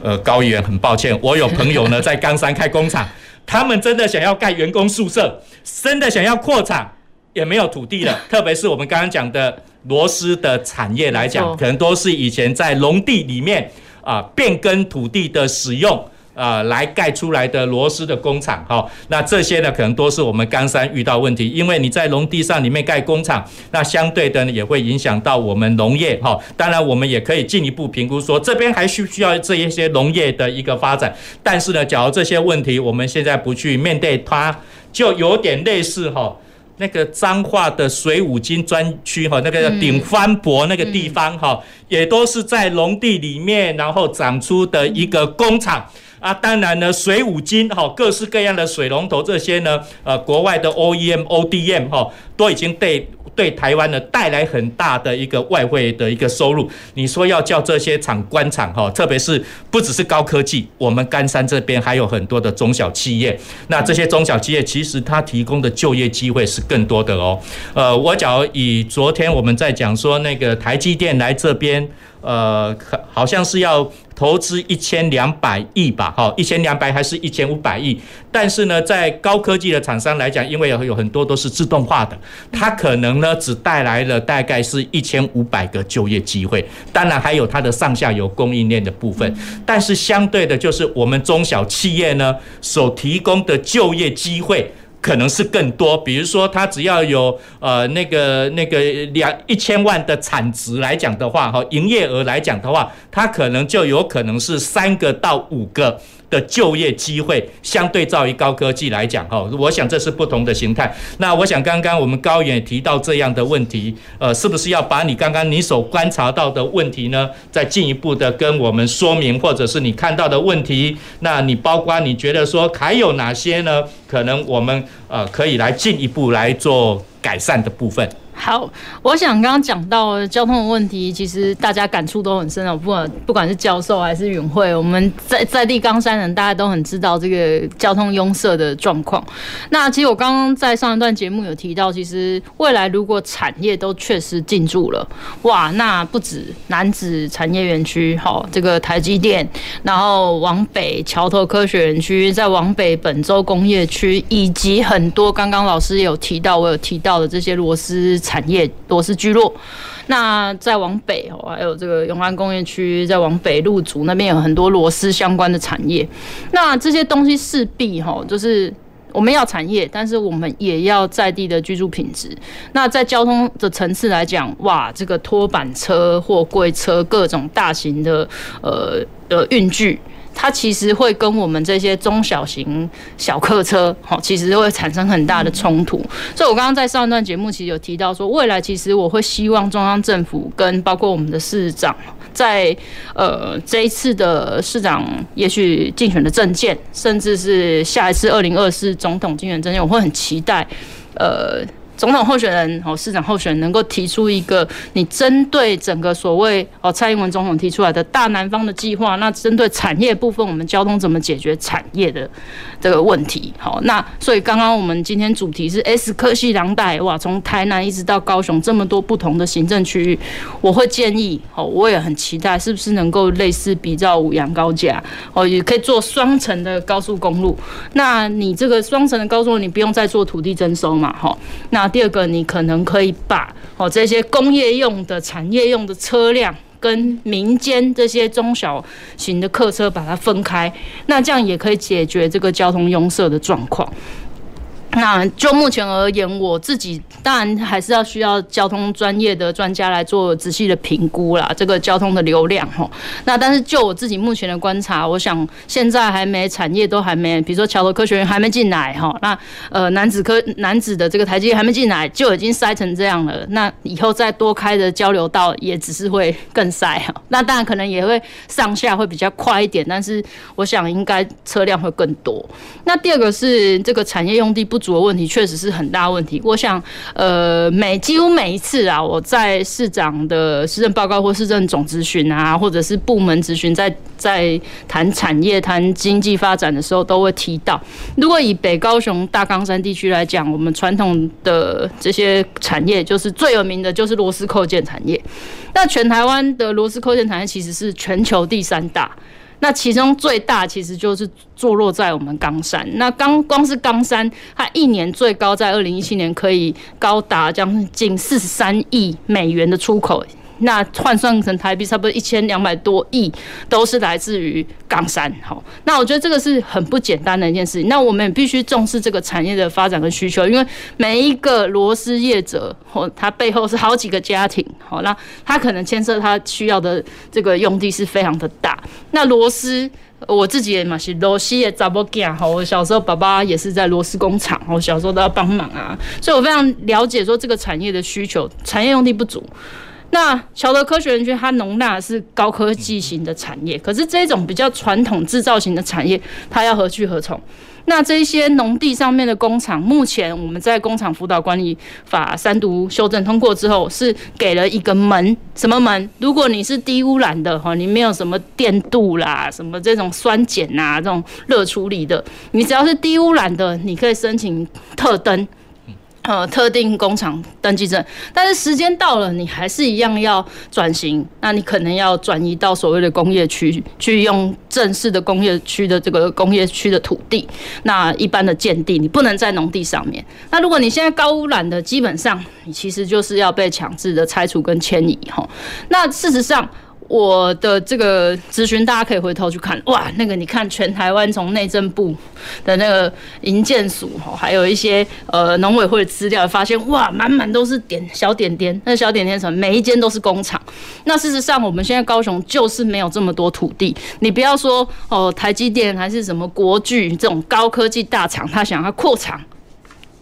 呃，高议员很抱歉，我有朋友呢在冈山开工厂，他们真的想要盖员工宿舍，真的想要扩厂，也没有土地了，<laughs> 特别是我们刚刚讲的。螺丝的产业来讲，可能都是以前在农地里面啊变更土地的使用啊来盖出来的螺丝的工厂。哈，那这些呢，可能都是我们冈山遇到问题，因为你在农地上里面盖工厂，那相对的呢也会影响到我们农业。哈，当然我们也可以进一步评估说，这边还需不需要这一些农业的一个发展。但是呢，假如这些问题我们现在不去面对它，就有点类似哈。那个彰化的水五金专区哈，那个叫顶翻博那个地方哈，也都是在农地里面，然后长出的一个工厂。啊，当然呢，水五金哈，各式各样的水龙头这些呢，呃，国外的 OEM、ODM 哈，都已经对对台湾呢带来很大的一个外汇的一个收入。你说要叫这些厂关厂哈，特别是不只是高科技，我们甘山这边还有很多的中小企业。那这些中小企业其实它提供的就业机会是更多的哦。呃，我假如以昨天我们在讲说那个台积电来这边。呃，好像是要投资一千两百亿吧，哈，一千两百还是一千五百亿？但是呢，在高科技的厂商来讲，因为有有很多都是自动化的，它可能呢只带来了大概是一千五百个就业机会，当然还有它的上下游供应链的部分。但是相对的，就是我们中小企业呢所提供的就业机会。可能是更多，比如说它只要有呃那个那个两一千万的产值来讲的话，哈，营业额来讲的话，它可能就有可能是三个到五个。的就业机会相对照于高科技来讲，哈，我想这是不同的形态。那我想刚刚我们高远提到这样的问题，呃，是不是要把你刚刚你所观察到的问题呢，再进一步的跟我们说明，或者是你看到的问题，那你包括你觉得说还有哪些呢？可能我们呃可以来进一步来做改善的部分。好，我想刚刚讲到交通的问题，其实大家感触都很深哦。不管不管是教授还是允慧，我们在在地冈山人，大家都很知道这个交通拥塞的状况。那其实我刚刚在上一段节目有提到，其实未来如果产业都确实进驻了，哇，那不止男子产业园区，好，这个台积电，然后往北桥头科学园区，再往北本州工业区，以及很多刚刚老师有提到，我有提到的这些螺丝。产业螺丝聚落，那再往北哦，还有这个永安工业区，再往北路竹那边有很多螺丝相关的产业。那这些东西势必哈，就是我们要产业，但是我们也要在地的居住品质。那在交通的层次来讲，哇，这个拖板车、货柜车、各种大型的呃呃运具。它其实会跟我们这些中小型小客车，好，其实会产生很大的冲突。所以我刚刚在上一段节目其实有提到说，未来其实我会希望中央政府跟包括我们的市长，在呃这一次的市长也许竞选的政见，甚至是下一次二零二四总统竞选政见，我会很期待，呃。总统候选人哦，市长候选人能够提出一个你针对整个所谓哦蔡英文总统提出来的大南方的计划，那针对产业部分，我们交通怎么解决产业的这个问题？好，那所以刚刚我们今天主题是 S 科系廊带哇，从台南一直到高雄这么多不同的行政区域，我会建议哦，我也很期待是不是能够类似比照五羊高架哦，也可以做双层的高速公路。那你这个双层的高速路，你不用再做土地征收嘛？哈，那。第二个，你可能可以把哦这些工业用的、产业用的车辆跟民间这些中小型的客车把它分开，那这样也可以解决这个交通拥塞的状况。那就目前而言，我自己当然还是要需要交通专业的专家来做仔细的评估啦。这个交通的流量哈，那但是就我自己目前的观察，我想现在还没产业都还没，比如说桥头科学园还没进来哈，那呃男子科男子的这个台积还没进来，就已经塞成这样了。那以后再多开的交流道也只是会更塞哈。<laughs> 那当然可能也会上下会比较快一点，但是我想应该车辆会更多。那第二个是这个产业用地不。主的问题确实是很大问题。我想，呃，每几乎每一次啊，我在市长的施政报告或市政总咨询啊，或者是部门咨询，在在谈产业、谈经济发展的时候，都会提到，如果以北高雄大冈山地区来讲，我们传统的这些产业，就是最有名的就是螺丝扣件产业。那全台湾的螺丝扣件产业其实是全球第三大。那其中最大其实就是坐落在我们冈山。那冈光是冈山，它一年最高在二零一七年可以高达将近四十三亿美元的出口。那换算成台币差不多一千两百多亿，都是来自于冈山。好，那我觉得这个是很不简单的一件事情。那我们也必须重视这个产业的发展跟需求，因为每一个螺丝业者，或他背后是好几个家庭。好，那他可能牵涉他需要的这个用地是非常的大。那螺丝，我自己也嘛是螺丝的查某囝。好，我小时候爸爸也是在螺丝工厂，我小时候都要帮忙啊，所以我非常了解说这个产业的需求，产业用地不足。那乔德科学园区它容纳是高科技型的产业，可是这种比较传统制造型的产业，它要何去何从？那这些农地上面的工厂，目前我们在工厂辅导管理法三读修正通过之后，是给了一个门，什么门？如果你是低污染的哈，你没有什么电镀啦，什么这种酸碱呐，这种热处理的，你只要是低污染的，你可以申请特登。呃，特定工厂登记证，但是时间到了，你还是一样要转型。那你可能要转移到所谓的工业区，去用正式的工业区的这个工业区的土地。那一般的建地，你不能在农地上面。那如果你现在高污染的，基本上你其实就是要被强制的拆除跟迁移哈。那事实上。我的这个咨询，大家可以回头去看，哇，那个你看全台湾从内政部的那个营建署哈，还有一些呃农委会的资料，发现哇，满满都是点小点点，那小点点什么，每一间都是工厂。那事实上，我们现在高雄就是没有这么多土地，你不要说哦，台积电还是什么国巨这种高科技大厂，他想要扩厂。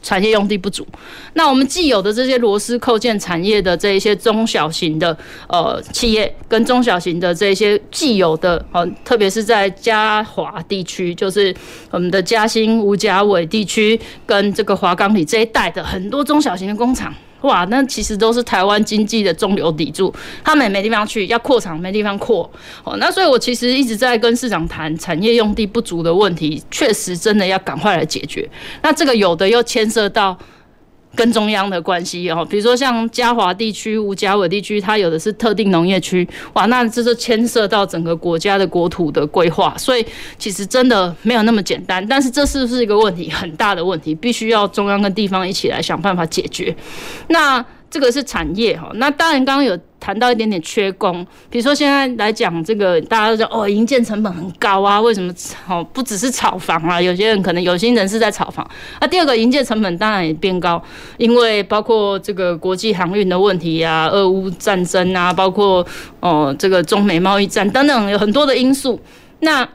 产业用地不足，那我们既有的这些螺丝扣件产业的这一些中小型的呃企业，跟中小型的这一些既有的呃，特别是在嘉华地区，就是我们的嘉兴、吴家伟地区跟这个华冈里这一带的很多中小型的工厂。哇，那其实都是台湾经济的中流砥柱，他们也没地方去，要扩厂没地方扩，哦，那所以我其实一直在跟市长谈产业用地不足的问题，确实真的要赶快来解决。那这个有的又牵涉到。跟中央的关系哦，比如说像嘉华地区、吴家伟地区，它有的是特定农业区，哇，那这就牵涉到整个国家的国土的规划，所以其实真的没有那么简单。但是这是不是一个问题？很大的问题，必须要中央跟地方一起来想办法解决。那这个是产业哈，那当然刚刚有。谈到一点点缺工，比如说现在来讲这个，大家都说哦，营建成本很高啊，为什么？哦，不只是炒房啊，有些人可能有心人是在炒房。那第二个营建成本当然也变高，因为包括这个国际航运的问题啊，俄乌战争啊，包括哦这个中美贸易战等等，有很多的因素。那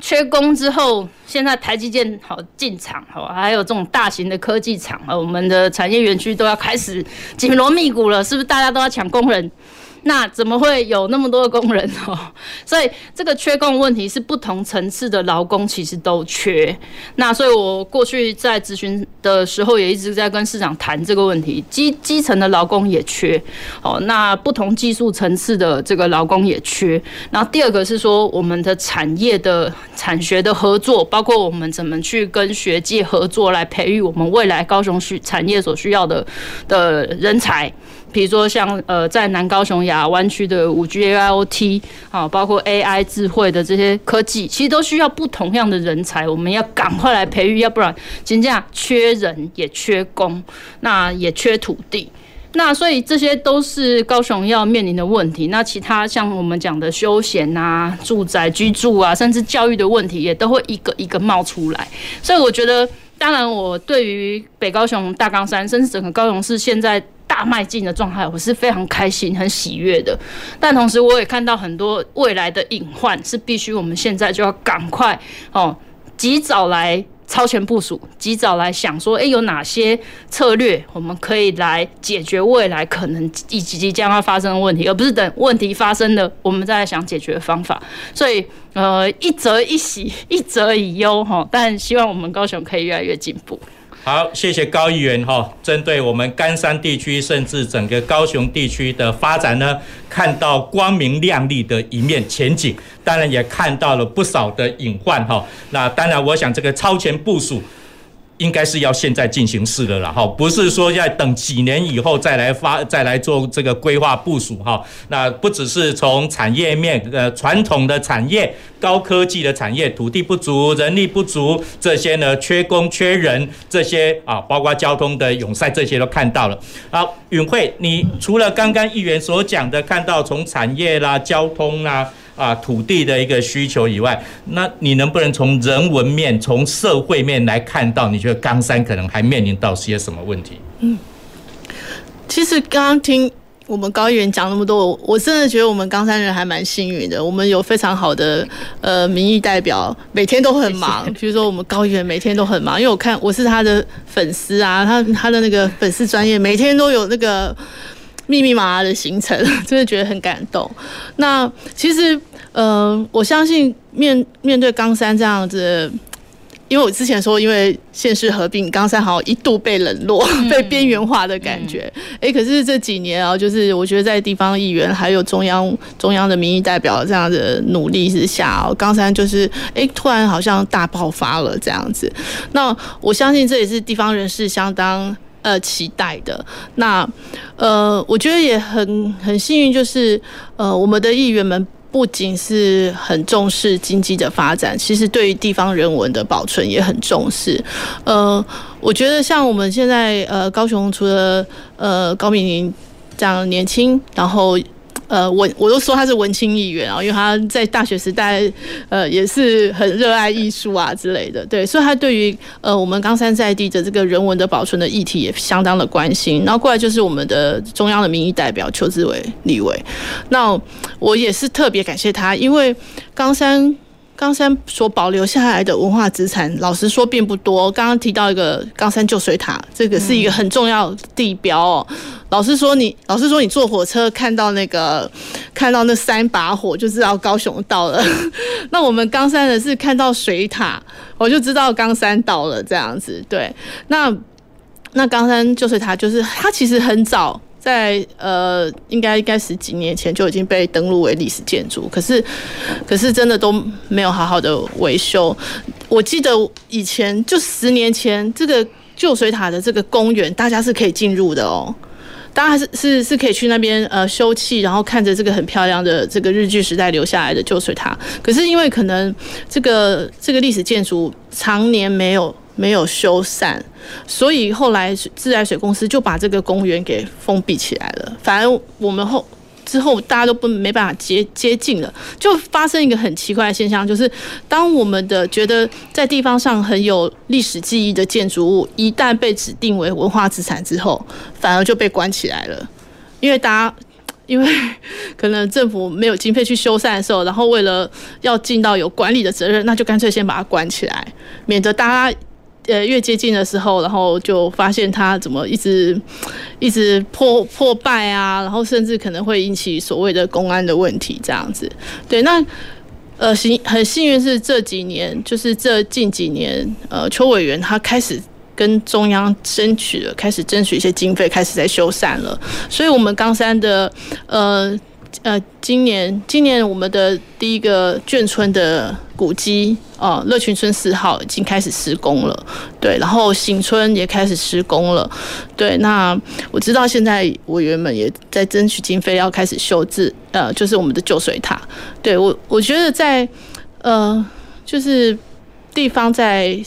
缺工之后，现在台积电好进场，好，还有这种大型的科技厂，我们的产业园区都要开始紧锣密鼓了，是不是？大家都要抢工人。那怎么会有那么多的工人哦？<laughs> 所以这个缺工问题是不同层次的劳工其实都缺。那所以我过去在咨询的时候也一直在跟市长谈这个问题，基基层的劳工也缺哦。那不同技术层次的这个劳工也缺。然后第二个是说我们的产业的产学的合作，包括我们怎么去跟学界合作来培育我们未来高雄需产业所需要的的人才。比如说像呃，在南高雄亚湾区的五 G AIoT 啊，包括 AI 智慧的这些科技，其实都需要不同样的人才，我们要赶快来培育，要不然真正缺人也缺工，那也缺土地，那所以这些都是高雄要面临的问题。那其他像我们讲的休闲啊、住宅居住啊，甚至教育的问题，也都会一个一个冒出来。所以我觉得，当然我对于北高雄、大冈山，甚至整个高雄市现在。大迈进的状态，我是非常开心、很喜悦的。但同时，我也看到很多未来的隐患，是必须我们现在就要赶快哦，及早来超前部署，及早来想说，诶，有哪些策略我们可以来解决未来可能以及即将要发生的问题，而不是等问题发生了，我们再来想解决的方法。所以，呃，一则一喜，一则以忧哈。但希望我们高雄可以越来越进步。好，谢谢高议员哈。针对我们甘山地区，甚至整个高雄地区的发展呢，看到光明亮丽的一面前景，当然也看到了不少的隐患哈。那当然，我想这个超前部署。应该是要现在进行式的了哈，不是说要等几年以后再来发再来做这个规划部署哈。那不只是从产业面呃传统的产业、高科技的产业，土地不足、人力不足这些呢，缺工缺人这些啊，包括交通的拥塞这些都看到了。好，允慧，你除了刚刚议员所讲的，看到从产业啦、交通啦。土地的一个需求以外，那你能不能从人文面、从社会面来看到？你觉得冈山可能还面临到些什么问题？嗯，其实刚刚听我们高议员讲那么多，我真的觉得我们冈山人还蛮幸运的，我们有非常好的呃民意代表，每天都很忙。<laughs> 比如说我们高议员每天都很忙，因为我看我是他的粉丝啊，他他的那个粉丝专业每天都有那个。密密麻麻的行程，<laughs> 真的觉得很感动。那其实，呃，我相信面面对冈山这样子。因为我之前说，因为县市合并，冈山好像一度被冷落、嗯、<laughs> 被边缘化的感觉。哎、嗯，可是这几年啊，就是我觉得在地方议员还有中央中央的民意代表这样的努力之下，冈山就是哎突然好像大爆发了这样子。那我相信这也是地方人士相当呃期待的。那呃，我觉得也很很幸运，就是呃我们的议员们。不仅是很重视经济的发展，其实对于地方人文的保存也很重视。呃，我觉得像我们现在呃高雄除了呃高敏玲这样年轻，然后。呃，我我都说他是文青议员啊，因为他在大学时代，呃，也是很热爱艺术啊之类的，对，所以他对于呃我们冈山在地的这个人文的保存的议题也相当的关心。然后过来就是我们的中央的民意代表邱志伟立委，那我也是特别感谢他，因为冈山。冈山所保留下来的文化资产，老实说并不多。刚刚提到一个冈山旧水塔，这个是一个很重要地标哦。老实说，你老实说，你坐火车看到那个看到那三把火，就知道高雄到了。<laughs> 那我们冈山的是看到水塔，我就知道冈山到了这样子。对，那那冈山旧水塔就是它其实很早。在呃，应该应该十几年前就已经被登录为历史建筑，可是可是真的都没有好好的维修。我记得以前就十年前，这个旧水塔的这个公园，大家是可以进入的哦，大家是是是可以去那边呃休憩，然后看着这个很漂亮的这个日据时代留下来的旧水塔。可是因为可能这个这个历史建筑常年没有。没有修缮，所以后来自来水公司就把这个公园给封闭起来了。反而我们后之后大家都不没办法接接近了，就发生一个很奇怪的现象，就是当我们的觉得在地方上很有历史记忆的建筑物，一旦被指定为文化资产之后，反而就被关起来了。因为大家因为可能政府没有经费去修缮的时候，然后为了要尽到有管理的责任，那就干脆先把它关起来，免得大家。呃，越接近的时候，然后就发现它怎么一直一直破破败啊，然后甚至可能会引起所谓的公安的问题，这样子。对，那呃幸很幸运是这几年，就是这近几年，呃，邱委员他开始跟中央争取了，开始争取一些经费，开始在修缮了，所以我们冈山的呃。呃，今年今年我们的第一个眷村的古迹哦，乐群村四号已经开始施工了，对，然后新村也开始施工了，对。那我知道现在委员们也在争取经费，要开始修治，呃，就是我们的旧水塔。对我，我觉得在呃，就是地方在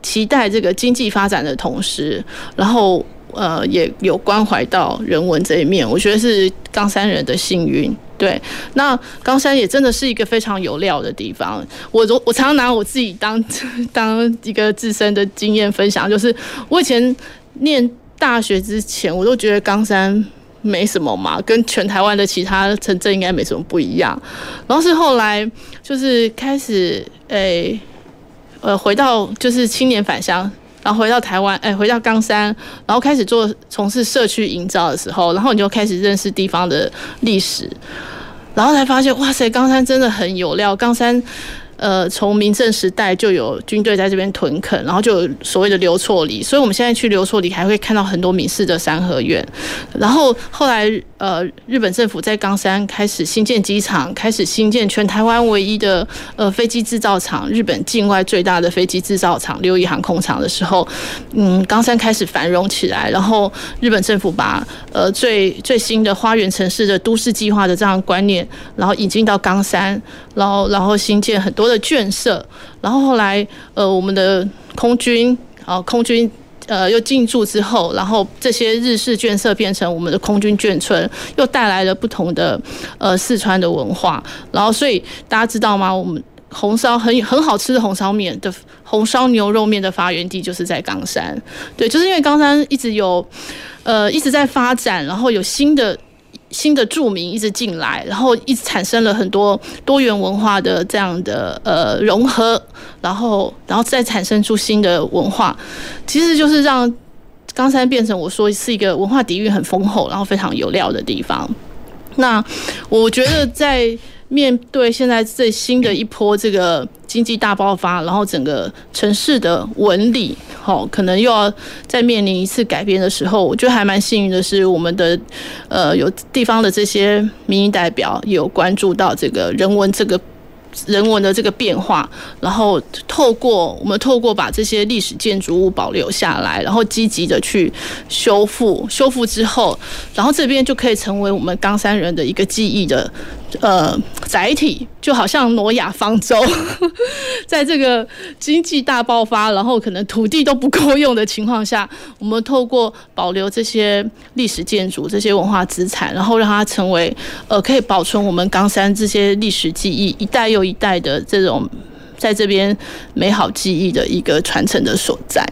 期待这个经济发展的同时，然后。呃，也有关怀到人文这一面，我觉得是冈山人的幸运。对，那冈山也真的是一个非常有料的地方。我我常常拿我自己当 <laughs> 当一个自身的经验分享，就是我以前念大学之前，我都觉得冈山没什么嘛，跟全台湾的其他城镇应该没什么不一样。然后是后来就是开始诶、呃，回到就是青年返乡。然后回到台湾，哎，回到冈山，然后开始做从事社区营造的时候，然后你就开始认识地方的历史，然后才发现，哇塞，冈山真的很有料，冈山。呃，从明郑时代就有军队在这边屯垦，然后就有所谓的留错里，所以我们现在去留错里还会看到很多闽式的三合院。然后后来，呃，日本政府在冈山开始新建机场，开始新建全台湾唯一的呃飞机制造厂，日本境外最大的飞机制造厂六一航空厂的时候，嗯，冈山开始繁荣起来。然后日本政府把呃最最新的花园城市的都市计划的这样观念，然后引进到冈山，然后然后新建很多的眷舍，然后后来呃，我们的空军啊，空军呃又进驻之后，然后这些日式眷舍变成我们的空军眷村，又带来了不同的呃四川的文化，然后所以大家知道吗？我们红烧很很好吃的红烧面的红烧牛肉面的发源地就是在冈山，对，就是因为冈山一直有呃一直在发展，然后有新的。新的住民一直进来，然后一直产生了很多多元文化的这样的呃融合，然后然后再产生出新的文化，其实就是让冈山变成我说是一个文化底蕴很丰厚，然后非常有料的地方。那我觉得在面对现在最新的一波这个经济大爆发，然后整个城市的纹理，好，可能又要再面临一次改变的时候，我觉得还蛮幸运的是，我们的呃有地方的这些民意代表有关注到这个人文这个。人文的这个变化，然后透过我们透过把这些历史建筑物保留下来，然后积极的去修复，修复之后，然后这边就可以成为我们冈山人的一个记忆的。呃，载体就好像挪亚方舟，<laughs> 在这个经济大爆发，然后可能土地都不够用的情况下，我们透过保留这些历史建筑、这些文化资产，然后让它成为呃可以保存我们冈山这些历史记忆一代又一代的这种在这边美好记忆的一个传承的所在。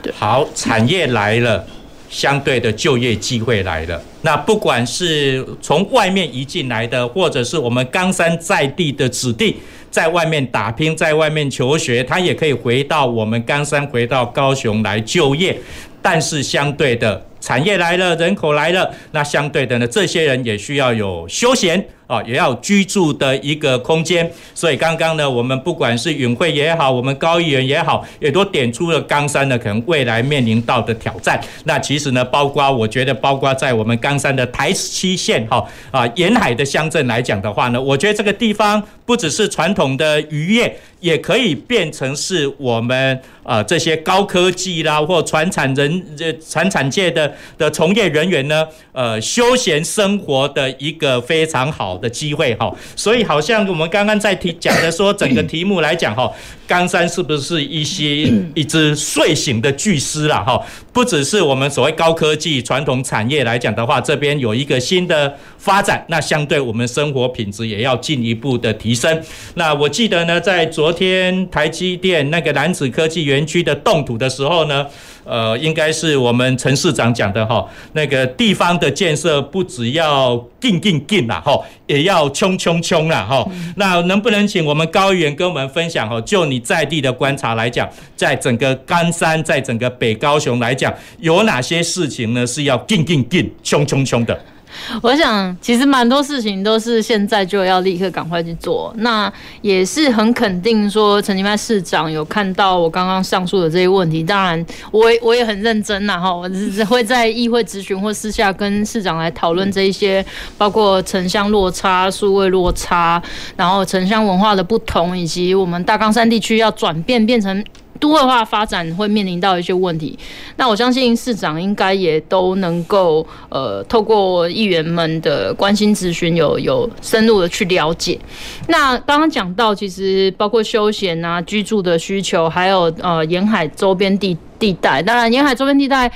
对，好，产业来了。相对的就业机会来了，那不管是从外面移进来的，或者是我们冈山在地的子弟，在外面打拼，在外面求学，他也可以回到我们冈山，回到高雄来就业。但是相对的，产业来了，人口来了，那相对的呢，这些人也需要有休闲。啊，也要居住的一个空间，所以刚刚呢，我们不管是允慧也好，我们高议员也好，也都点出了冈山呢可能未来面临到的挑战。那其实呢，包括我觉得，包括在我们冈山的台七线哈啊沿海的乡镇来讲的话呢，我觉得这个地方不只是传统的渔业，也可以变成是我们啊这些高科技啦或传产人这传产界的的从业人员呢，呃休闲生活的一个非常好的机会哈，所以好像我们刚刚在提讲的说，整个题目来讲哈，冈山是不是一些一只睡醒的巨狮啦哈？不只是我们所谓高科技传统产业来讲的话，这边有一个新的发展，那相对我们生活品质也要进一步的提升。那我记得呢，在昨天台积电那个男子科技园区的动土的时候呢。呃，应该是我们陈市长讲的哈，那个地方的建设不只要劲劲劲啦吼，也要冲冲冲啦吼。那能不能请我们高原跟我们分享吼？就你在地的观察来讲，在整个冈山，在整个北高雄来讲，有哪些事情呢是要劲劲劲、冲冲冲的？<laughs> 我想，其实蛮多事情都是现在就要立刻赶快去做。那也是很肯定说，陈其迈市长有看到我刚刚上述的这些问题。当然，我我也很认真呐，哈，我只会在议会质询或私下跟市长来讨论这一些，包括城乡落差、数位落差，然后城乡文化的不同，以及我们大冈山地区要转变变成。都会化发展会面临到一些问题，那我相信市长应该也都能够呃透过议员们的关心咨询，有有深入的去了解。那刚刚讲到，其实包括休闲啊、居住的需求，还有呃沿海周边地地带，当然沿海周边地带。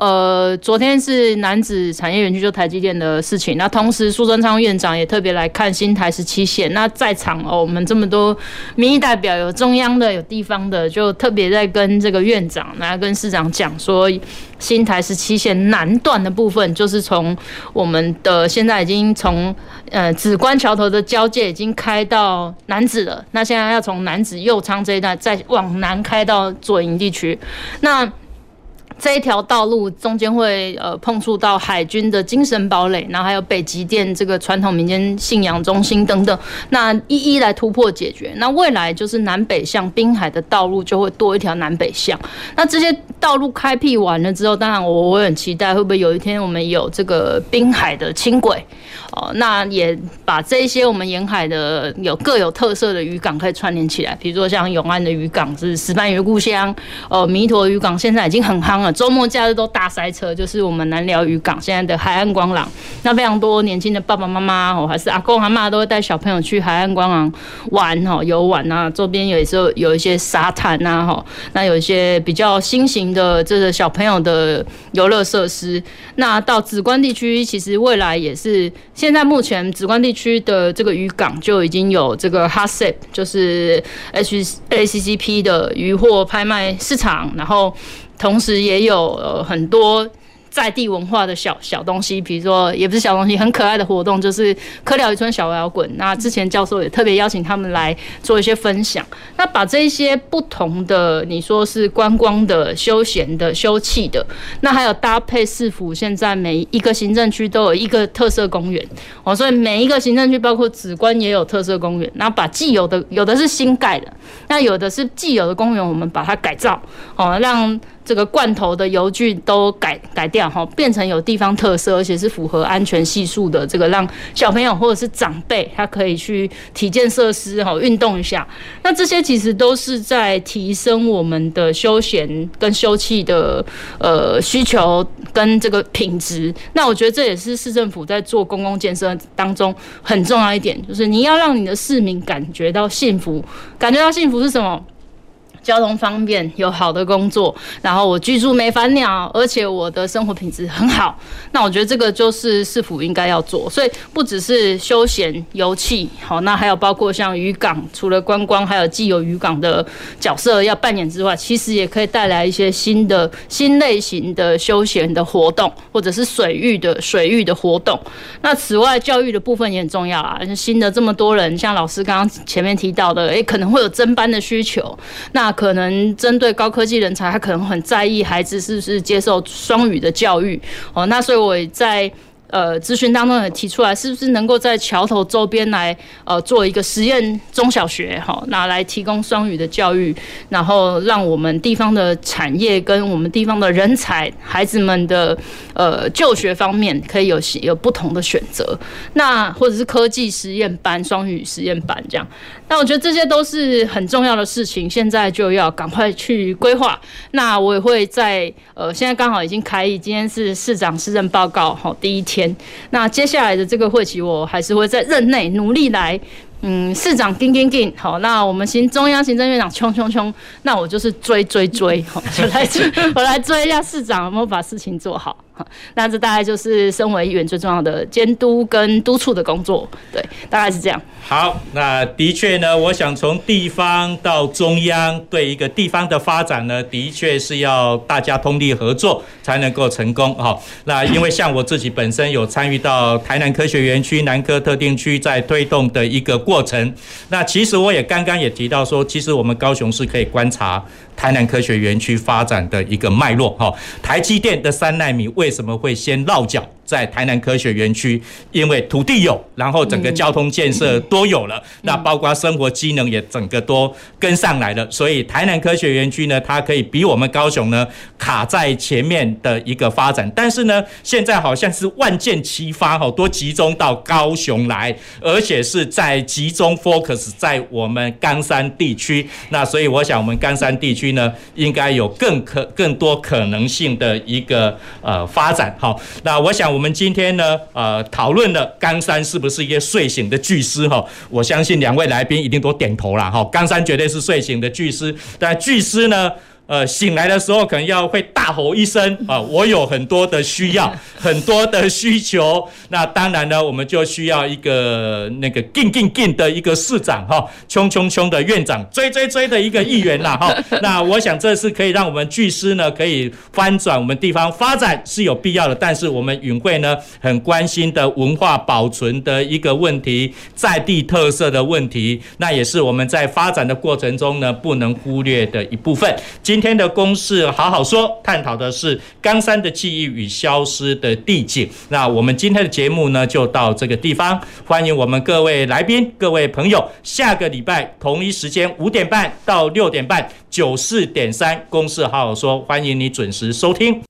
呃，昨天是男子产业园区，就台积电的事情。那同时，苏贞昌院长也特别来看新台十七线。那在场哦，我们这么多民意代表，有中央的，有地方的，就特别在跟这个院长来跟市长讲说，新台十七线南段的部分，就是从我们的现在已经从呃紫关桥头的交界已经开到楠梓了。那现在要从楠梓右昌这一段再往南开到左营地区。那这一条道路中间会呃碰触到海军的精神堡垒，然后还有北极电这个传统民间信仰中心等等，那一一来突破解决。那未来就是南北向滨海的道路就会多一条南北向。那这些道路开辟完了之后，当然我我很期待会不会有一天我们有这个滨海的轻轨哦，那也把这些我们沿海的有各有特色的渔港可以串联起来，比如说像永安的渔港是石斑鱼故乡，呃弥陀渔港现在已经很夯了。周末假日都大塞车，就是我们南寮渔港现在的海岸光廊，那非常多年轻的爸爸妈妈哦，还是阿公阿嬷都会带小朋友去海岸光廊玩哈游玩啊，周边有时候有一些沙滩呐哈，那有一些比较新型的这个小朋友的游乐设施。那到紫关地区，其实未来也是现在目前紫关地区的这个渔港就已经有这个 HACCP，就是 HACCP 的渔获拍卖市场，然后。同时也有呃很多在地文化的小小东西，比如说也不是小东西，很可爱的活动，就是科寮渔村小摇滚。那之前教授也特别邀请他们来做一些分享。那把这一些不同的，你说是观光的、休闲的、休憩的，那还有搭配市府，现在每一个行政区都有一个特色公园哦，所以每一个行政区包括梓官也有特色公园。那把既有的，有的是新盖的，那有的是既有的公园，我们把它改造哦，让。这个罐头的油具都改改掉哈，变成有地方特色，而且是符合安全系数的。这个让小朋友或者是长辈他可以去体健设施哈，运动一下。那这些其实都是在提升我们的休闲跟休憩的呃需求跟这个品质。那我觉得这也是市政府在做公共建设当中很重要一点，就是你要让你的市民感觉到幸福，感觉到幸福是什么？交通方便，有好的工作，然后我居住没烦恼，而且我的生活品质很好。那我觉得这个就是市府应该要做。所以不只是休闲游憩，好，那还有包括像渔港，除了观光，还有既有渔港的角色要扮演之外，其实也可以带来一些新的新类型的休闲的活动，或者是水域的水域的活动。那此外，教育的部分也很重要啊。新的这么多人，像老师刚刚前面提到的，诶、可能会有增班的需求。那可能针对高科技人才，他可能很在意孩子是不是接受双语的教育哦。那所以我在。呃，咨询当中也提出来，是不是能够在桥头周边来呃做一个实验中小学哈，拿来提供双语的教育，然后让我们地方的产业跟我们地方的人才孩子们的呃就学方面可以有有不同的选择，那或者是科技实验班、双语实验班这样，那我觉得这些都是很重要的事情，现在就要赶快去规划。那我也会在呃，现在刚好已经开议，今天是市长施政报告好第一天。那接下来的这个会期，我还是会在任内努力来，嗯，市长跟跟跟，好，那我们行中央行政院长冲冲冲，那我就是追追追，好，就来追，<laughs> 我来追一下市长有没有把事情做好。那这大概就是身为议员最重要的监督跟督促的工作，对，大概是这样。好，那的确呢，我想从地方到中央，对一个地方的发展呢，的确是要大家通力合作才能够成功。哈，那因为像我自己本身有参与到台南科学园区、南科特定区在推动的一个过程，那其实我也刚刚也提到说，其实我们高雄市可以观察。台南科学园区发展的一个脉络，哈，台积电的三纳米为什么会先落脚？在台南科学园区，因为土地有，然后整个交通建设都有了，那包括生活机能也整个都跟上来了，所以台南科学园区呢，它可以比我们高雄呢卡在前面的一个发展。但是呢，现在好像是万箭齐发，好多集中到高雄来，而且是在集中 focus 在我们冈山地区。那所以我想，我们冈山地区呢，应该有更可更多可能性的一个呃发展。好，那我想我。我们今天呢，呃，讨论了冈山是不是一个睡醒的巨狮哈？我相信两位来宾一定都点头了哈。冈山绝对是睡醒的巨狮，但巨狮呢？呃，醒来的时候可能要会大吼一声 <laughs> 啊！我有很多的需要，<laughs> 很多的需求。那当然呢，我们就需要一个那个劲劲劲的一个市长哈，冲冲冲的院长，追追追的一个议员啦哈。<laughs> 那我想这是可以让我们巨师呢可以翻转我们地方发展是有必要的。但是我们云会呢很关心的文化保存的一个问题，在地特色的问题，那也是我们在发展的过程中呢不能忽略的一部分。今今天的公事好好说，探讨的是冈山的记忆与消失的地景。那我们今天的节目呢，就到这个地方。欢迎我们各位来宾、各位朋友，下个礼拜同一时间五点半到六点半，九四点三公事好好说，欢迎你准时收听。